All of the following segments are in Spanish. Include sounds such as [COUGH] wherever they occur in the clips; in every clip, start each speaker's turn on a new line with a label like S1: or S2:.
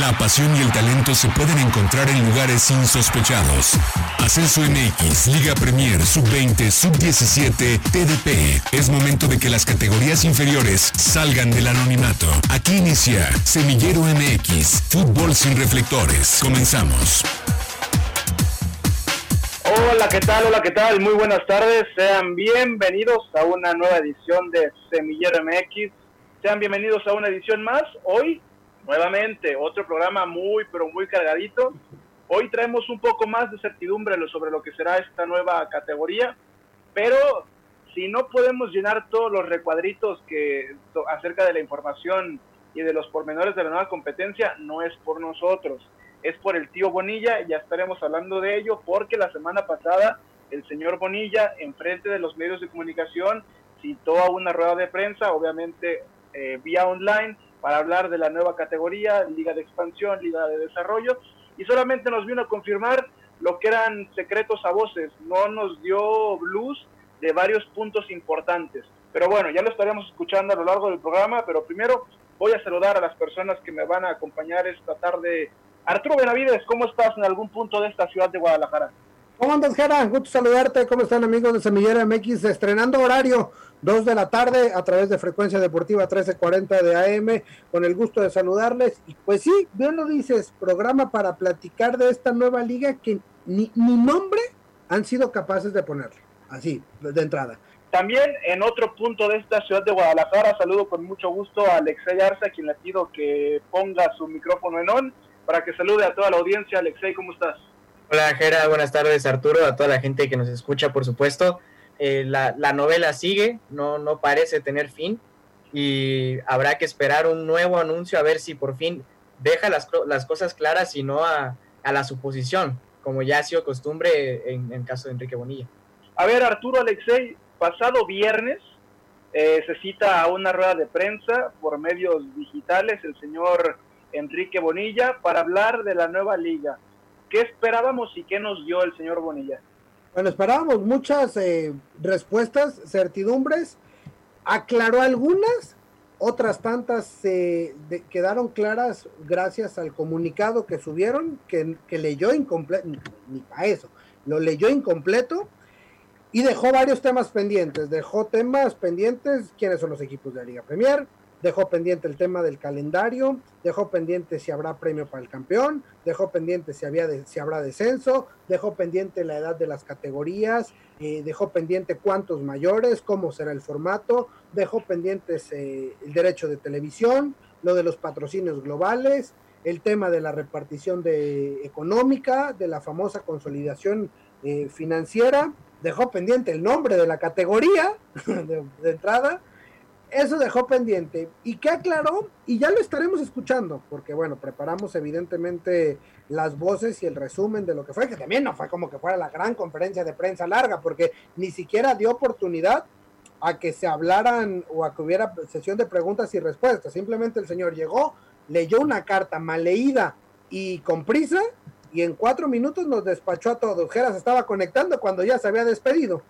S1: La pasión y el talento se pueden encontrar en lugares insospechados. Ascenso MX, Liga Premier, Sub-20, Sub-17, TDP. Es momento de que las categorías inferiores salgan del anonimato. Aquí inicia Semillero MX, fútbol sin reflectores. Comenzamos.
S2: Hola, ¿qué tal? Hola, ¿qué tal? Muy buenas tardes. Sean bienvenidos a una nueva edición de Semillero MX. Sean bienvenidos a una edición más. Hoy nuevamente otro programa muy, pero muy cargadito. Hoy traemos un poco más de certidumbre sobre lo que será esta nueva categoría, pero si no podemos llenar todos los recuadritos que acerca de la información y de los pormenores de la nueva competencia, no es por nosotros, es por el tío Bonilla, ya estaremos hablando de ello porque la semana pasada el señor Bonilla, en frente de los medios de comunicación, citó a una rueda de prensa, obviamente eh, vía online, para hablar de la nueva categoría, Liga de Expansión, Liga de Desarrollo, y solamente nos vino a confirmar lo que eran secretos a voces, no nos dio luz de varios puntos importantes. Pero bueno, ya lo estaremos escuchando a lo largo del programa, pero primero voy a saludar a las personas que me van a acompañar esta tarde. Arturo Benavides, ¿cómo estás en algún punto de esta ciudad de Guadalajara?
S3: ¿Cómo andas, Jera? Gusto saludarte. ¿Cómo están, amigos de Semillera MX? Estrenando horario 2 de la tarde a través de Frecuencia Deportiva 1340 de AM. Con el gusto de saludarles. Y pues sí, bien lo dices, programa para platicar de esta nueva liga que ni, ni nombre han sido capaces de ponerle. Así, de entrada.
S2: También en otro punto de esta ciudad de Guadalajara, saludo con mucho gusto a Alexei Arza, a quien le pido que ponga su micrófono en on para que salude a toda la audiencia. Alexei, ¿cómo estás?
S4: Hola Jera, buenas tardes Arturo, a toda la gente que nos escucha por supuesto. Eh, la, novela sigue, no, no parece tener fin y habrá que esperar un nuevo anuncio a ver si por fin deja las, las cosas claras y no a, la suposición, como ya ha sido costumbre en, en caso de Enrique Bonilla.
S2: A ver Arturo Alexei, pasado viernes eh, se cita a una rueda de prensa por medios digitales el señor Enrique Bonilla para hablar de la nueva liga ¿Qué esperábamos y qué nos dio el señor Bonilla?
S3: Bueno, esperábamos muchas eh, respuestas, certidumbres, aclaró algunas, otras tantas se quedaron claras gracias al comunicado que subieron, que, leyó incompleto, ni para eso, lo leyó incompleto y dejó varios temas pendientes. Dejó temas pendientes, quiénes son los equipos de la Liga Premier, dejó pendiente el tema del calendario, dejó pendiente si habrá premio para el campeón, dejó pendiente si, había si habrá descenso, dejó pendiente la edad de las categorías, eh, dejó pendiente cuántos mayores, cómo será el formato, dejó pendientes eh, el derecho de televisión, lo de los patrocinios globales, el tema de la repartición de económica, de la famosa consolidación eh, financiera, dejó pendiente el nombre de la categoría [LAUGHS] de entrada, eso dejó pendiente. ¿Y qué aclaró? Y ya lo estaremos escuchando, porque bueno, preparamos evidentemente las voces y el resumen de lo que fue, que también no fue como que fuera la gran conferencia de prensa larga, porque ni siquiera dio oportunidad a que se hablaran o a que hubiera sesión de preguntas y respuestas. Simplemente el señor llegó, leyó una carta mal leída y con prisa, y en cuatro minutos nos despachó a todos. Geras estaba conectando cuando ya se había despedido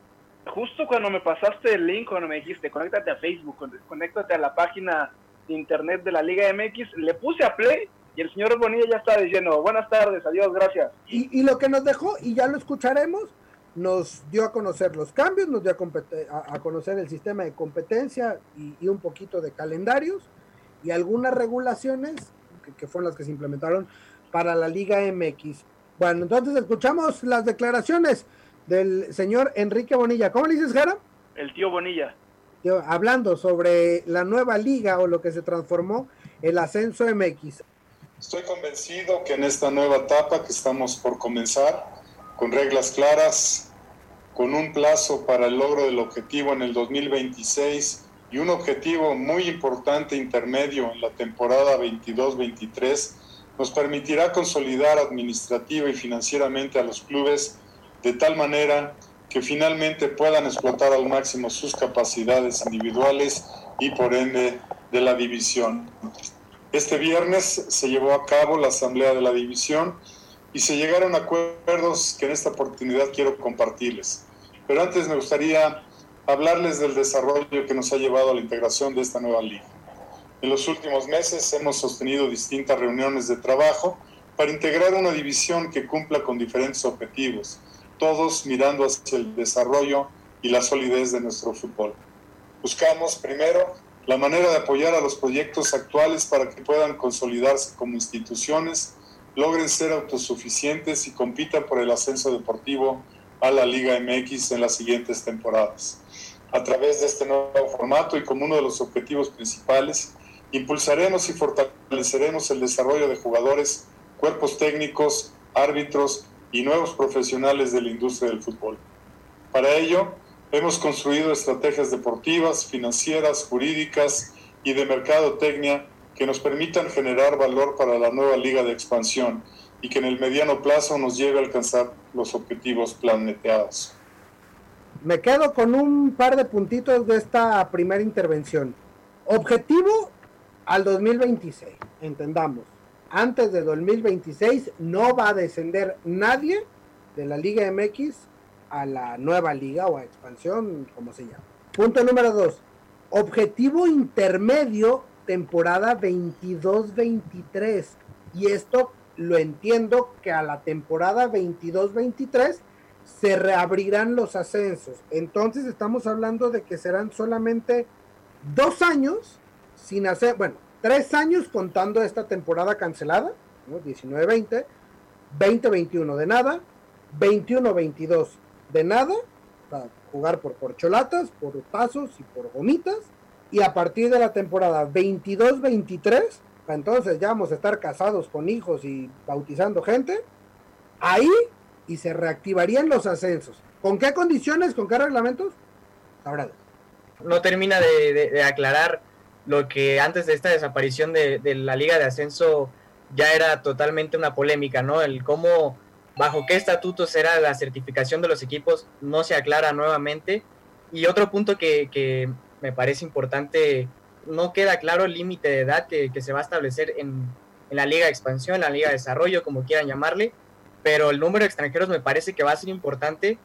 S2: justo cuando me pasaste el link, cuando me dijiste, conéctate a Facebook, conéctate a la página de internet de la Liga MX, le puse a play y el señor Bonilla ya estaba diciendo, buenas tardes, adiós, gracias.
S3: Y, lo que nos dejó, y ya lo escucharemos, nos dio a conocer los cambios, nos dio a, conocer el sistema de competencia y, un poquito de calendarios y algunas regulaciones que fueron las que se implementaron para la Liga MX. Bueno, entonces escuchamos las declaraciones del señor Enrique Bonilla. ¿Cómo le dices, Jara?
S2: El tío Bonilla.
S3: hablando sobre la nueva liga o lo que se transformó el ascenso MX.
S5: Estoy convencido que en esta nueva etapa que estamos por comenzar, con reglas claras, con un plazo para el logro del objetivo en el 2026 y un objetivo muy importante intermedio en la temporada 22-23, nos permitirá consolidar administrativa y financieramente a los clubes de tal manera que finalmente puedan explotar al máximo sus capacidades individuales y por ende de la división. Este viernes se llevó a cabo la asamblea de la división y se llegaron a acuerdos que en esta oportunidad quiero compartirles. Pero antes me gustaría hablarles del desarrollo que nos ha llevado a la integración de esta nueva liga. En los últimos meses hemos sostenido distintas reuniones de trabajo para integrar una división que cumpla con diferentes objetivos, todos mirando hacia el desarrollo y la solidez de nuestro fútbol. Buscamos primero la manera de apoyar a los proyectos actuales para que puedan consolidarse como instituciones, logren ser autosuficientes y compitan por el ascenso deportivo a la Liga MX en las siguientes temporadas. A través de este nuevo formato y como uno de los objetivos principales, impulsaremos y fortaleceremos el desarrollo de jugadores, cuerpos técnicos, árbitros y nuevos profesionales de la industria del fútbol. Para ello, hemos construido estrategias deportivas, financieras, jurídicas y de mercadotecnia que nos permitan generar valor para la nueva liga de expansión y que en el mediano plazo nos lleve a alcanzar los objetivos planeteados.
S3: Me quedo con un par de puntitos de esta primera intervención. Objetivo al 2026, entendamos. Antes de 2026 no va a descender nadie de la Liga MX a la nueva liga o a expansión, como se llama. Punto número dos. Objetivo intermedio, temporada 22-23. Y esto lo entiendo que a la temporada 22-23 se reabrirán los ascensos. Entonces estamos hablando de que serán solamente dos años sin hacer, bueno, tres años contando esta temporada cancelada, ¿no? 19-20, 20-21 de nada, 21-22 de nada, para jugar por corcholatas, por pasos y por gomitas, y a partir de la temporada 22-23, entonces ya vamos a estar casados con hijos y bautizando gente, ahí y se reactivarían los ascensos. ¿Con qué condiciones, con qué reglamentos? Ahora.
S4: No termina de aclarar lo que antes de esta desaparición de, la Liga de Ascenso ya era totalmente una polémica, ¿no? El cómo, bajo qué estatutos era la certificación de los equipos, no se aclara nuevamente. Y otro punto que, me parece importante, no queda claro el límite de edad que, se va a establecer en, la Liga de Expansión, la Liga de Desarrollo, como quieran llamarle, pero el número de extranjeros me parece que va a ser importante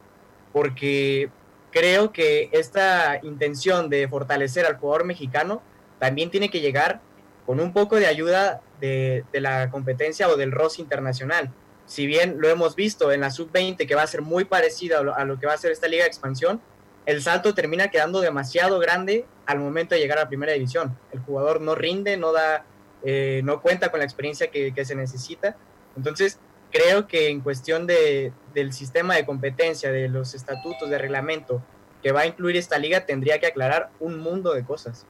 S4: porque creo que esta intención de fortalecer al jugador mexicano también tiene que llegar con un poco de ayuda de, la competencia o del ROS internacional. Si bien lo hemos visto en la sub-20, que va a ser muy parecida a lo, que va a ser esta liga de expansión, el salto termina quedando demasiado grande al momento de llegar a la primera división. El jugador no rinde, no da, eh, no cuenta con la experiencia que, que, se necesita. Entonces, creo que en cuestión de, del sistema de competencia, de los estatutos, de reglamento que va a incluir esta liga, tendría que aclarar un mundo de cosas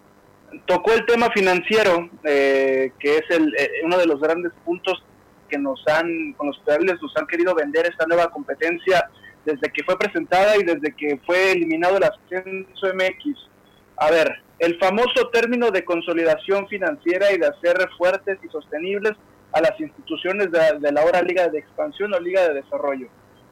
S2: tocó el tema financiero, eh, que es el, eh, uno de los grandes puntos que nos han, con los que nos han querido vender esta nueva competencia desde que fue presentada y desde que fue eliminado el ascenso MX. A ver, el famoso término de consolidación financiera y de hacer fuertes y sostenibles a las instituciones de, de la ahora Liga de Expansión o Liga de Desarrollo.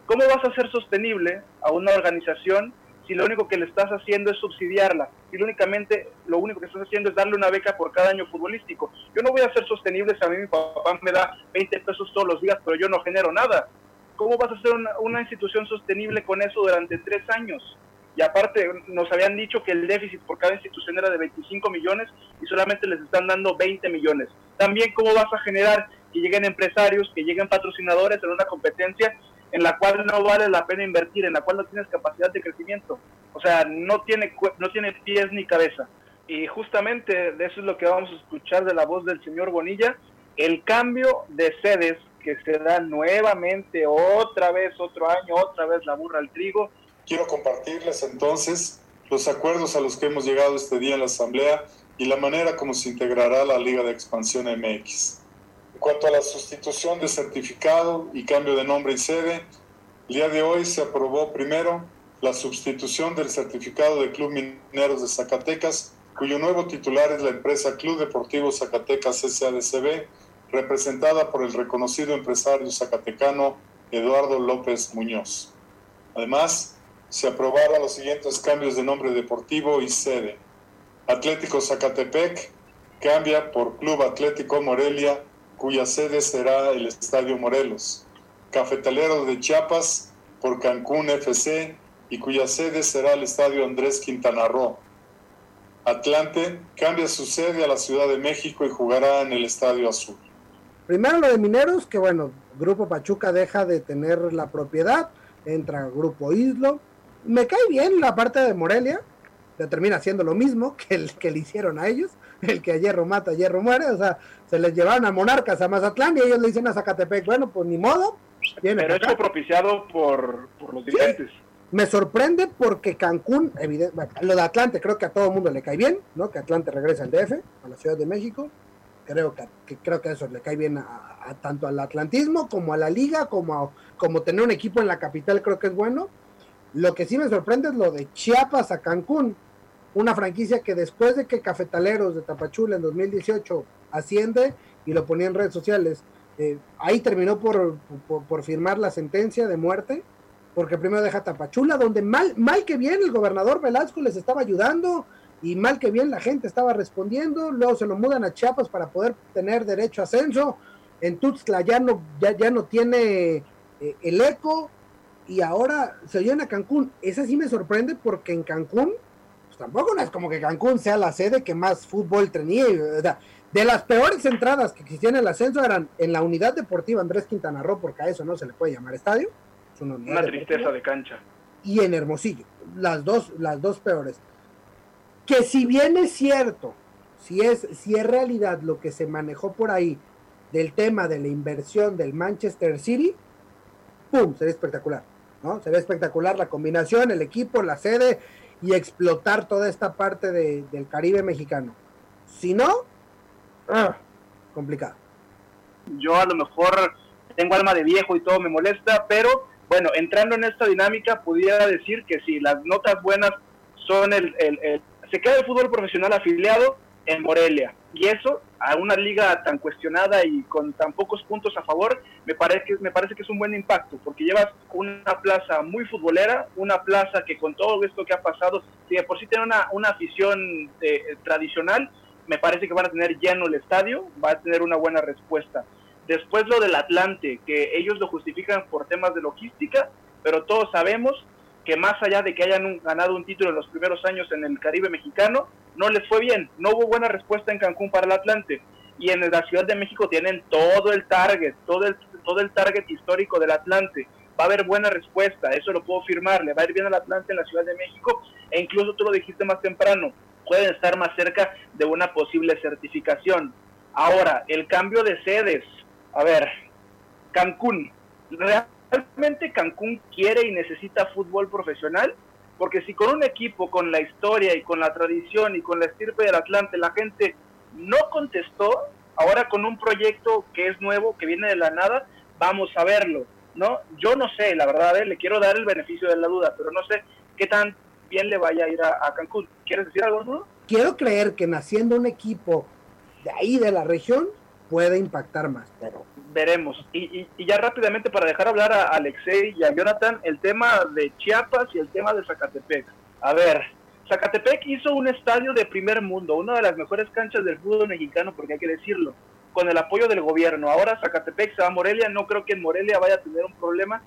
S2: ¿Cómo vas a hacer sostenible a una organización si lo único que le estás haciendo es subsidiarla, y únicamente lo único que estás haciendo es darle una beca por cada año futbolístico. Yo no voy a ser sostenible si a mí mi papá me da 20 pesos todos los días, pero yo no genero nada. ¿Cómo vas a hacer una, institución sostenible con eso durante tres años? Y aparte nos habían dicho que el déficit por cada institución era de 25 millones y solamente les están dando 20 millones. También cómo vas a generar que lleguen empresarios, que lleguen patrocinadores en una competencia en la cual no vale la pena invertir, en la cual no tienes capacidad de crecimiento. O sea, no tiene, no tiene pies ni cabeza. Y justamente de eso es lo que vamos a escuchar de la voz del señor Bonilla, el cambio de sedes que se da nuevamente, otra vez, otro año, otra vez la burra al trigo.
S5: Quiero compartirles entonces los acuerdos a los que hemos llegado este día en la Asamblea y la manera como se integrará la Liga de Expansión MX cuanto a la sustitución de certificado y cambio de nombre y sede, el día de hoy se aprobó primero la sustitución del certificado de Club Mineros de Zacatecas, cuyo nuevo titular es la empresa Club Deportivo Zacatecas SADCB, representada por el reconocido empresario zacatecano Eduardo López Muñoz. Además, se aprobaron los siguientes cambios de nombre deportivo y sede. Atlético Zacatepec cambia por Club Atlético Morelia cuya sede será el Estadio Morelos, Cafetalero de Chiapas por Cancún FC y cuya sede será el Estadio Andrés Quintana Roo. Atlante cambia su sede a la Ciudad de México y jugará en el Estadio Azul.
S3: Primero lo de Mineros, que bueno, Grupo Pachuca deja de tener la propiedad, entra Grupo Islo. Me cae bien la parte de Morelia, termina siendo lo mismo que el que le hicieron a ellos, el que a hierro mata, a hierro muere, o sea, se les llevaron a Monarcas a Mazatlán y ellos le dicen a Zacatepec, bueno, pues ni modo.
S2: Pero esto propiciado por, los dirigentes.
S3: Me sorprende porque Cancún, evidente, lo de Atlante creo que a todo el mundo le cae bien, ¿no? Que Atlante regrese al DF, a la Ciudad de México. Creo que, creo que eso le cae bien a, tanto al atlantismo como a la liga, como, como tener un equipo en la capital, creo que es bueno. Lo que sí me sorprende es lo de Chiapas a Cancún, una franquicia que después de que Cafetaleros de Tapachula en 2018 asciende y lo ponía en redes sociales, eh, ahí terminó por, por firmar la sentencia de muerte porque primero deja Tapachula, donde mal, mal que bien el gobernador Velasco les estaba ayudando y mal que bien la gente estaba respondiendo, luego se lo mudan a Chiapas para poder tener derecho a ascenso, en Tuxtla ya no, ya, ya no tiene eh, el eco y ahora se oyen a Cancún, esa sí me sorprende porque en Cancún, tampoco no es como que Cancún sea la sede que más fútbol tenía, de las peores entradas que existían en el ascenso eran en la unidad deportiva Andrés Quintana Roo, porque a eso no se le puede llamar estadio,
S2: una, tristeza de cancha.
S3: Y en Hermosillo, las dos, las dos peores. Que si bien es cierto, si es, si es realidad lo que se manejó por ahí del tema de la inversión del Manchester City, ¡pum! Sería espectacular, ¿no? Sería espectacular la combinación, el equipo, la sede y explotar toda esta parte del Caribe mexicano. Si no, ah, complicado.
S2: Yo a lo mejor tengo alma de viejo y todo me molesta, pero bueno, entrando en esta dinámica, pudiera decir que si las notas buenas son el, se queda el fútbol profesional afiliado en Morelia. Y eso, a una liga tan cuestionada y con tan pocos puntos a favor, me parece, me parece que es un buen impacto, porque llevas una plaza muy futbolera, una plaza que con todo esto que ha pasado, si de por sí tiene una, una afición eh, tradicional, me parece que van a tener lleno el estadio, va a tener una buena respuesta. Después lo del Atlante, que ellos lo justifican por temas de logística, pero todos sabemos que más allá de que hayan ganado un título en los primeros años en el Caribe mexicano, no les fue bien, no hubo buena respuesta en Cancún para el Atlante. Y en la Ciudad de México tienen todo el target, todo el, todo el target histórico del Atlante. Va a haber buena respuesta, eso lo puedo firmar, le va a ir bien al Atlante en la Ciudad de México, e incluso tú lo dijiste más temprano, pueden estar más cerca de una posible certificación. Ahora, el cambio de sedes, a ver, Cancún. ¿Realmente Cancún quiere y necesita fútbol profesional? Porque si con un equipo, con la historia y con la tradición y con la estirpe del Atlante, la gente no contestó, ahora con un proyecto que es nuevo, que viene de la nada, vamos a verlo, ¿no? Yo no sé, la verdad, ¿eh? le quiero dar el beneficio de la duda, pero no sé qué tan bien le vaya a ir a, Cancún. ¿Quieres decir algo, no?
S3: Quiero creer que naciendo un equipo de ahí, de la región, puede impactar más, pero
S2: veremos. Y, ya rápidamente para dejar hablar a Alexei y a Jonathan, el tema de Chiapas y el tema de Zacatepec. A ver, Zacatepec hizo un estadio de primer mundo, una de las mejores canchas del fútbol mexicano, porque hay que decirlo, con el apoyo del gobierno. Ahora Zacatepec se va a Morelia, no creo que en Morelia vaya a tener un problema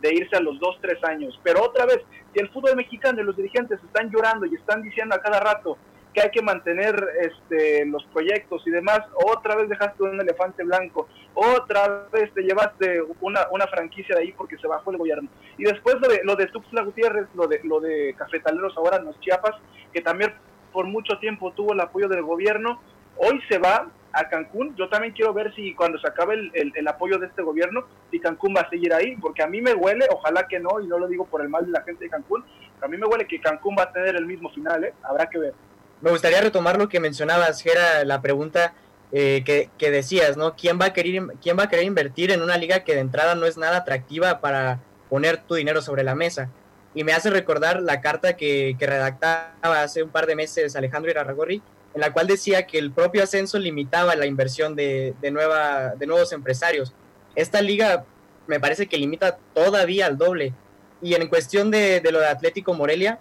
S2: de irse a los dos, tres años. Pero otra vez, si el fútbol mexicano y los dirigentes están llorando y están diciendo a cada rato, que hay que mantener este, los proyectos y demás, otra vez dejaste un elefante blanco, otra vez te llevaste una, una franquicia de ahí porque se bajó el gobierno. Y después lo de, lo de Tuxtla lo de, lo de Cafetaleros ahora en los Chiapas, que también por mucho tiempo tuvo el apoyo del gobierno, hoy se va a Cancún. Yo también quiero ver si cuando se acabe el, el, apoyo de este gobierno, si Cancún va a seguir ahí, porque a mí me huele, ojalá que no, y no lo digo por el mal de la gente de Cancún, a mí me huele que Cancún va a tener el mismo final, ¿eh? habrá que ver
S4: me gustaría retomar lo que mencionabas, que era la pregunta eh, que, decías, ¿no? ¿Quién va, a querer, ¿Quién va a querer invertir en una liga que de entrada no es nada atractiva para poner tu dinero sobre la mesa? Y me hace recordar la carta que, redactaba hace un par de meses Alejandro Irarragorri, en la cual decía que el propio ascenso limitaba la inversión de, nueva, de nuevos empresarios. Esta liga me parece que limita todavía al doble. Y en cuestión de, de lo de Atlético Morelia,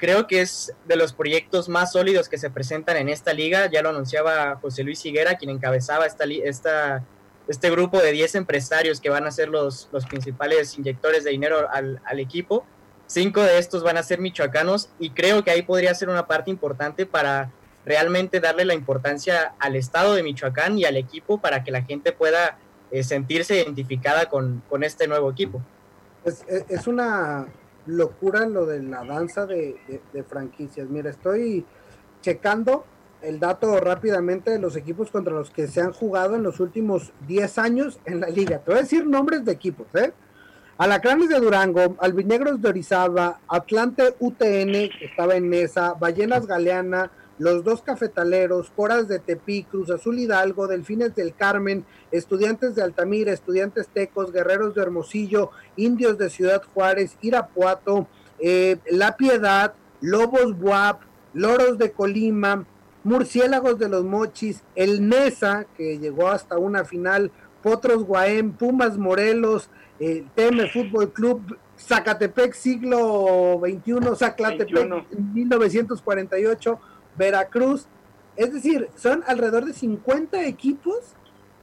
S4: creo que es de los proyectos más sólidos que se presentan en esta liga. Ya lo anunciaba José Luis Higuera, quien encabezaba esta, este grupo de 10 empresarios que van a ser los, los principales inyectores de dinero al, al, equipo. cinco de estos van a ser michoacanos y creo que ahí podría ser una parte importante para realmente darle la importancia al estado de Michoacán y al equipo para que la gente pueda eh, sentirse identificada con, este nuevo equipo.
S3: Es, una locura lo de la danza de, franquicias. Mira, estoy checando el dato rápidamente de los equipos contra los que se han jugado en los últimos 10 años en la liga. Te voy a decir nombres de equipos, ¿eh? Alacranes de Durango, Albinegros de Orizaba, Atlante UTN, que estaba en Mesa, Ballenas Galeana, los dos cafetaleros, Coras de Tepí, Cruz Azul Hidalgo, Delfines del Carmen, Estudiantes de Altamira, Estudiantes Tecos, Guerreros de Hermosillo, Indios de Ciudad Juárez, Irapuato, eh, La Piedad, Lobos Buap, Loros de Colima, Murciélagos de los Mochis, el Nesa, que llegó hasta una final, Potros Guaem, Pumas Morelos, eh, Teme Fútbol Club, Zacatepec siglo XXI, Zacatepec 1948, Veracruz. Es decir, son alrededor de 50 equipos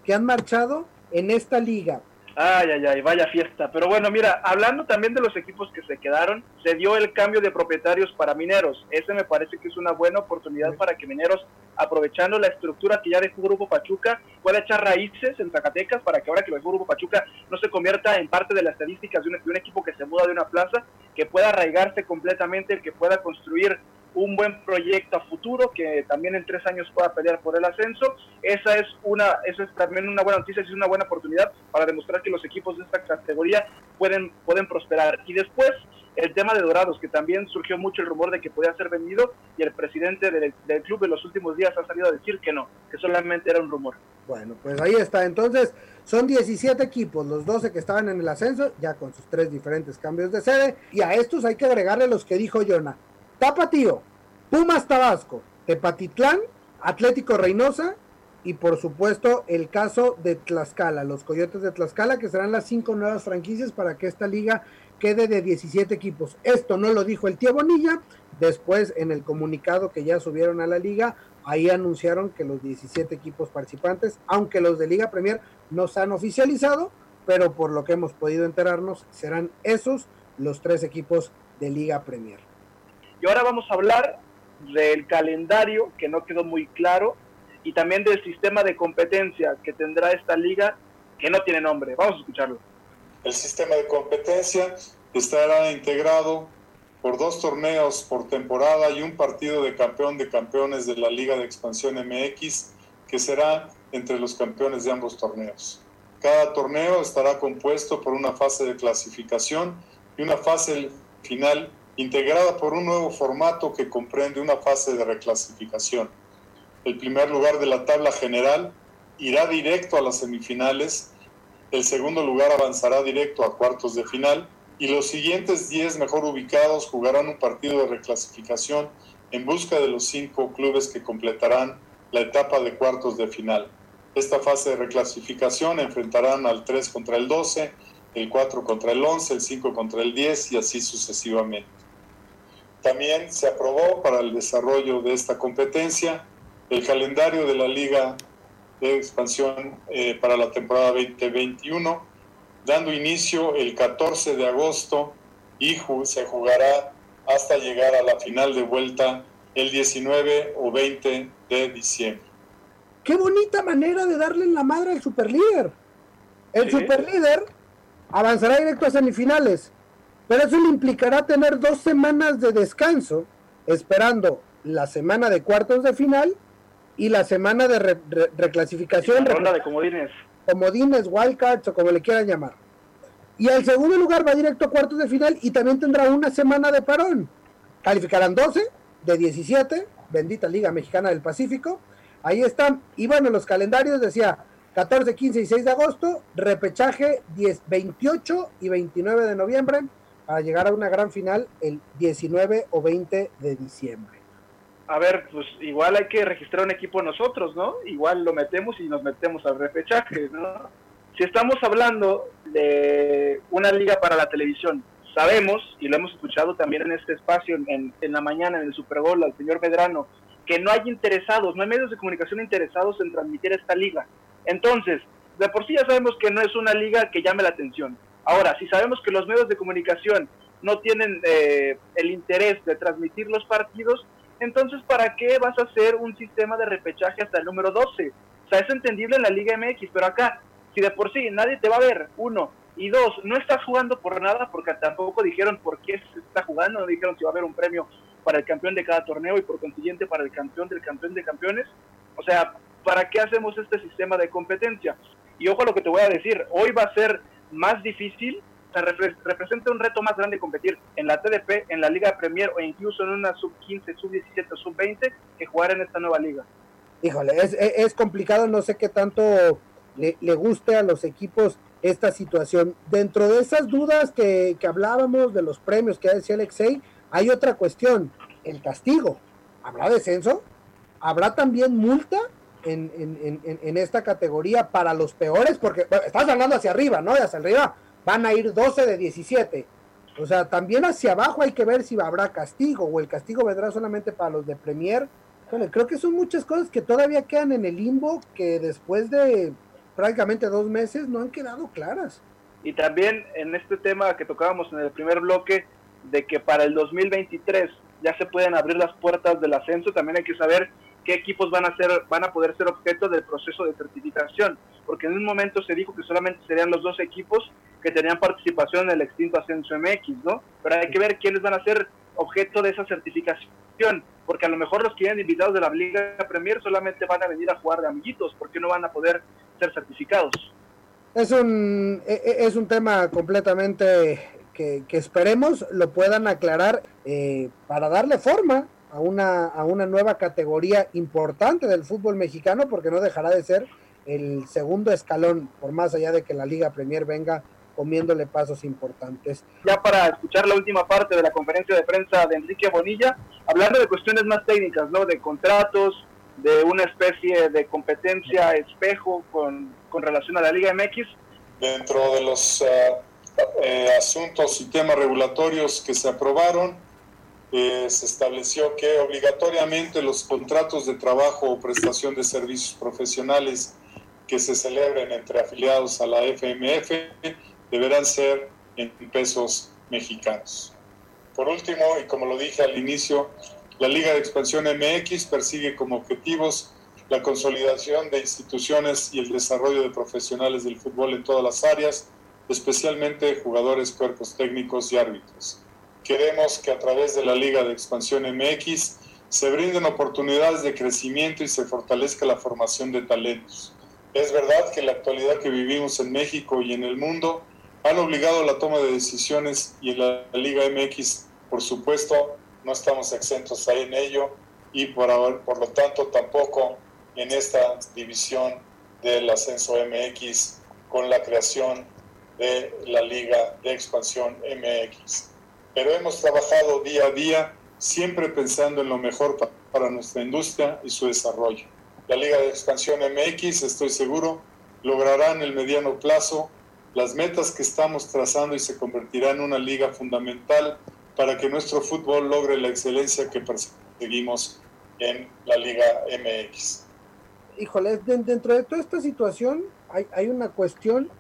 S3: que han marchado en esta liga.
S2: Ay, ay, ay, vaya fiesta. Pero bueno, mira, hablando también de los equipos que se quedaron, se dio el cambio de propietarios para Mineros. Ese me parece que es una buena oportunidad para que Mineros, aprovechando la estructura que ya dejó Grupo Pachuca, pueda echar raíces en Zacatecas para que ahora que lo dejó Grupo Pachuca no se convierta en parte de las estadísticas de un, de un equipo que se muda de una plaza, que pueda arraigarse completamente, que pueda construir un buen proyecto a futuro que también en tres años pueda pelear por el ascenso. Esa es una, esa es también una buena noticia, es una buena oportunidad para demostrar que los equipos de esta categoría pueden, pueden prosperar. Y después el tema de Dorados, que también surgió mucho el rumor de que podía ser vendido y el presidente del, del club en los últimos días ha salido a decir que no, que solamente era un rumor.
S3: Bueno, pues ahí está. Entonces, son 17 equipos, los 12 que estaban en el ascenso, ya con sus tres diferentes cambios de sede. Y a estos hay que agregarle los que dijo Jonah. Tapatío, Pumas Tabasco, Tepatitlán, Atlético Reynosa y por supuesto el caso de Tlaxcala, los Coyotes de Tlaxcala, que serán las cinco nuevas franquicias para que esta liga quede de 17 equipos. Esto no lo dijo el tío Bonilla, después en el comunicado que ya subieron a la liga, ahí anunciaron que los 17 equipos participantes, aunque los de Liga Premier no se han oficializado, pero por lo que hemos podido enterarnos, serán esos los tres equipos de Liga Premier.
S2: Y ahora vamos a hablar del calendario, que no quedó muy claro, y también del sistema de competencia que tendrá esta liga, que no tiene nombre. Vamos a escucharlo.
S5: El sistema de competencia estará integrado por dos torneos por temporada y un partido de campeón de campeones de la Liga de Expansión MX, que será entre los campeones de ambos torneos. Cada torneo estará compuesto por una fase de clasificación y una fase final integrada por un nuevo formato que comprende una fase de reclasificación. El primer lugar de la tabla general irá directo a las semifinales, el segundo lugar avanzará directo a cuartos de final y los siguientes 10 mejor ubicados jugarán un partido de reclasificación en busca de los cinco clubes que completarán la etapa de cuartos de final. Esta fase de reclasificación enfrentarán al 3 contra el 12, el 4 contra el 11, el 5 contra el 10 y así sucesivamente. También se aprobó para el desarrollo de esta competencia el calendario de la Liga de Expansión eh, para la temporada 2021, dando inicio el 14 de agosto y se jugará hasta llegar a la final de vuelta el 19 o 20 de diciembre.
S3: Qué bonita manera de darle la madre al superlíder. El superlíder avanzará directo a semifinales pero eso le implicará tener dos semanas de descanso, esperando la semana de cuartos de final y la semana de reclasificación.
S2: La ronda de comodines.
S3: Comodines, wildcards o como le quieran llamar. Y al segundo lugar va directo a cuartos de final y también tendrá una semana de parón. Calificarán 12 de 17, bendita Liga Mexicana del Pacífico. Ahí están. Y bueno, los calendarios decía 14, 15 y 6 de agosto, repechaje 10, 28 y 29 de noviembre a llegar a una gran final el 19 o 20 de diciembre.
S2: A ver, pues igual hay que registrar un equipo nosotros, ¿no? Igual lo metemos y nos metemos al repechaje, ¿no? Si estamos hablando de una liga para la televisión, sabemos, y lo hemos escuchado también en este espacio, en, en la mañana, en el Super Bowl, al señor Medrano, que no hay interesados, no hay medios de comunicación interesados en transmitir esta liga. Entonces, de por sí ya sabemos que no es una liga que llame la atención. Ahora, si sabemos que los medios de comunicación no tienen eh, el interés de transmitir los partidos, entonces ¿para qué vas a hacer un sistema de repechaje hasta el número 12? O sea, es entendible en la Liga MX, pero acá, si de por sí nadie te va a ver, uno, y dos, no estás jugando por nada, porque tampoco dijeron por qué se está jugando, no dijeron si va a haber un premio para el campeón de cada torneo y por consiguiente para el campeón del campeón de campeones. O sea, ¿para qué hacemos este sistema de competencia? Y ojo a lo que te voy a decir, hoy va a ser más difícil, o representa un reto más grande competir en la TDP, en la Liga Premier o incluso en una sub-15, sub-17, sub-20 que jugar en esta nueva liga.
S3: Híjole, es, es complicado, no sé qué tanto le, le, guste a los equipos esta situación. Dentro de esas dudas que, que hablábamos de los premios que decía Alexei, hay otra cuestión, el castigo. ¿Habrá descenso? ¿Habrá también multa en, esta categoría para los peores, porque estás hablando hacia arriba, ¿no? Y hacia arriba van a ir 12 de 17. O sea, también hacia abajo hay que ver si habrá castigo o el castigo vendrá solamente para los de Premier. Bueno, creo que son muchas cosas que todavía quedan en el limbo que después de prácticamente dos meses no han quedado claras.
S2: Y también en este tema que tocábamos en el primer bloque, de que para el 2023 ya se pueden abrir las puertas del ascenso, también hay que saber qué equipos van a ser, van a poder ser objeto del proceso de certificación, porque en un momento se dijo que solamente serían los dos equipos que tenían participación en el extinto ascenso MX, ¿no? Pero hay que ver quiénes van a ser objeto de esa certificación, porque a lo mejor los que vienen invitados de la Liga Premier solamente van a venir a jugar de amiguitos, porque no van a poder ser certificados.
S3: Es un, e, e, es un tema completamente que, esperemos lo puedan aclarar eh, para darle forma a una, a una nueva categoría importante del fútbol mexicano, porque no dejará de ser el segundo escalón, por más allá de que la Liga Premier venga comiéndole pasos importantes.
S2: Ya para escuchar la última parte de la conferencia de prensa de Enrique Bonilla, hablando de cuestiones más técnicas, ¿no? De contratos, de una especie de competencia espejo con, con relación a la Liga MX.
S5: Dentro de los uh, eh, asuntos y temas regulatorios que se aprobaron, eh, se estableció que obligatoriamente los contratos de trabajo o prestación de servicios profesionales que se celebren entre afiliados a la FMF deberán ser en pesos mexicanos. Por último, y como lo dije al inicio, la Liga de Expansión MX persigue como objetivos la consolidación de instituciones y el desarrollo de profesionales del fútbol en todas las áreas, especialmente jugadores, cuerpos técnicos y árbitros. Queremos que a través de la Liga de Expansión MX se brinden oportunidades de crecimiento y se fortalezca la formación de talentos. Es verdad que la actualidad que vivimos en México y en el mundo han obligado a la toma de decisiones y en la Liga MX, por supuesto, no estamos exentos ahí en ello y por, por lo tanto tampoco en esta división del ascenso MX con la creación de la Liga de Expansión MX pero hemos trabajado día a día siempre pensando en lo mejor para nuestra industria y su desarrollo. La Liga de Expansión MX, estoy seguro, logrará en el mediano plazo las metas que estamos trazando y se convertirá en una liga fundamental para que nuestro fútbol logre la excelencia que perseguimos en la Liga MX.
S3: Híjole, dentro de toda esta situación hay, hay una cuestión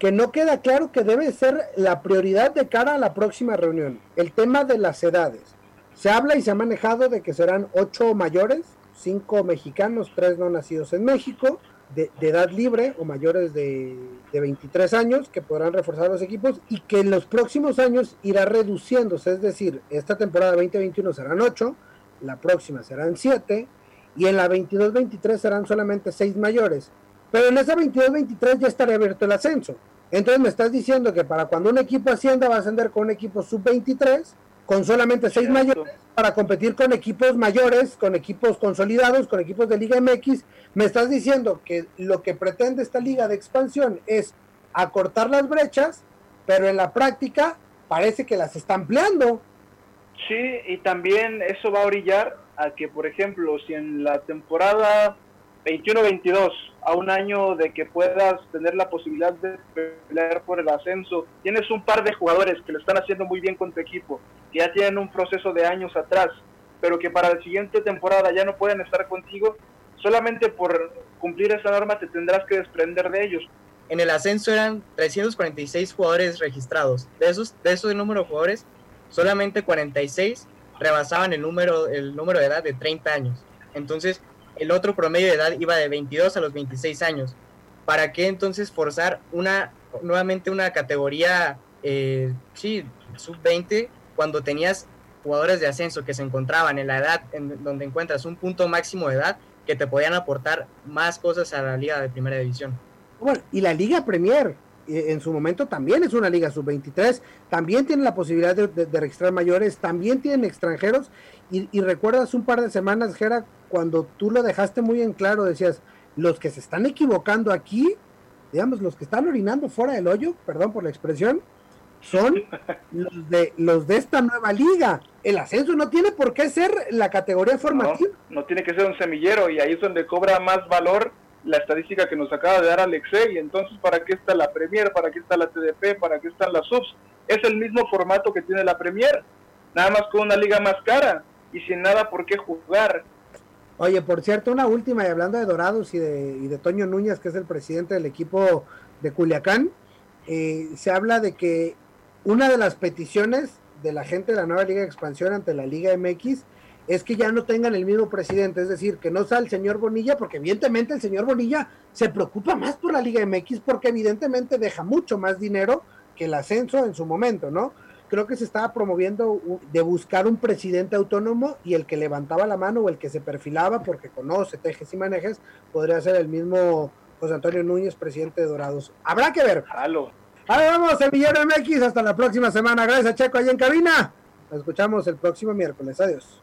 S3: que no queda claro que debe ser la prioridad de cara a la próxima reunión, el tema de las edades. Se habla y se ha manejado de que serán ocho mayores, cinco mexicanos, tres no nacidos en México, de, edad libre o mayores de, de, 23 años que podrán reforzar los equipos y que en los próximos años irá reduciéndose, es decir, esta temporada 2021 serán ocho, la próxima serán siete y en la 22-23 serán solamente seis mayores. Pero en esa 22-23 ya estará abierto el ascenso. Entonces me estás diciendo que para cuando un equipo ascienda va a ascender con un equipo sub-23, con solamente seis mayores, para competir con equipos mayores, con equipos consolidados, con equipos de Liga MX. Me estás diciendo que lo que pretende esta liga de expansión es acortar las brechas, pero en la práctica parece que las está ampliando.
S2: Sí, y también eso va a orillar a que, por ejemplo, si en la temporada 21-22, a un año de que puedas tener la posibilidad de pelear por el ascenso, tienes un par de jugadores que lo están haciendo muy bien con tu equipo, que ya tienen un proceso de años atrás, pero que para la siguiente temporada ya no pueden estar contigo, solamente por cumplir esa norma te tendrás que desprender de ellos.
S4: en el ascenso eran 346 jugadores registrados. De esos, de esos número de jugadores, solamente 46 rebasaban el número, el número de edad de 30 años. Entonces, el otro promedio de edad iba de 22 a los 26 años. ¿Para qué entonces forzar una nuevamente una categoría, eh, sí, sub-20, cuando tenías jugadores de ascenso que se encontraban en la edad en donde encuentras un punto máximo de edad que te podían aportar más cosas a la liga de primera división.
S3: Bueno, y la Liga Premier eh, en su momento también es una liga sub-23, también tiene la posibilidad de, registrar mayores, también tienen extranjeros. Y, y, recuerdas un par de semanas, Gera, cuando tú lo dejaste muy en claro, decías, los que se están equivocando aquí, digamos, los que están orinando fuera del hoyo, perdón por la expresión, son [LAUGHS] los de, los de esta nueva liga. El ascenso no tiene por qué ser la categoría formativa.
S2: No, tiene que ser un semillero y ahí es donde cobra más valor la estadística que nos acaba de dar Alexei. Y entonces, ¿para qué está la Premier? ¿Para qué está la TDP? ¿Para qué están las subs? Es el mismo formato que tiene la Premier, nada más con una liga más cara y sin nada por qué jugar.
S3: Oye, por cierto, una última, y hablando de Dorados y de, y de Toño Núñez, que es el presidente del equipo de Culiacán, eh, se habla de que una de las peticiones de la gente de la nueva Liga de Expansión ante la Liga MX es que ya no tengan el mismo presidente, es decir, que no sea el señor Bonilla, porque evidentemente el señor Bonilla se preocupa más por la Liga MX porque evidentemente deja mucho más dinero que el ascenso en su momento, ¿no? Creo que se estaba promoviendo de buscar un presidente autónomo y el que levantaba la mano o el que se perfilaba porque conoce tejes y manejes podría ser el mismo José Antonio Núñez, presidente de Dorados. Habrá que ver.
S2: Halo.
S3: Ahora vamos, Semillero MX, hasta la próxima semana. Gracias, Checo, ahí en cabina. Nos escuchamos el próximo miércoles. Adiós.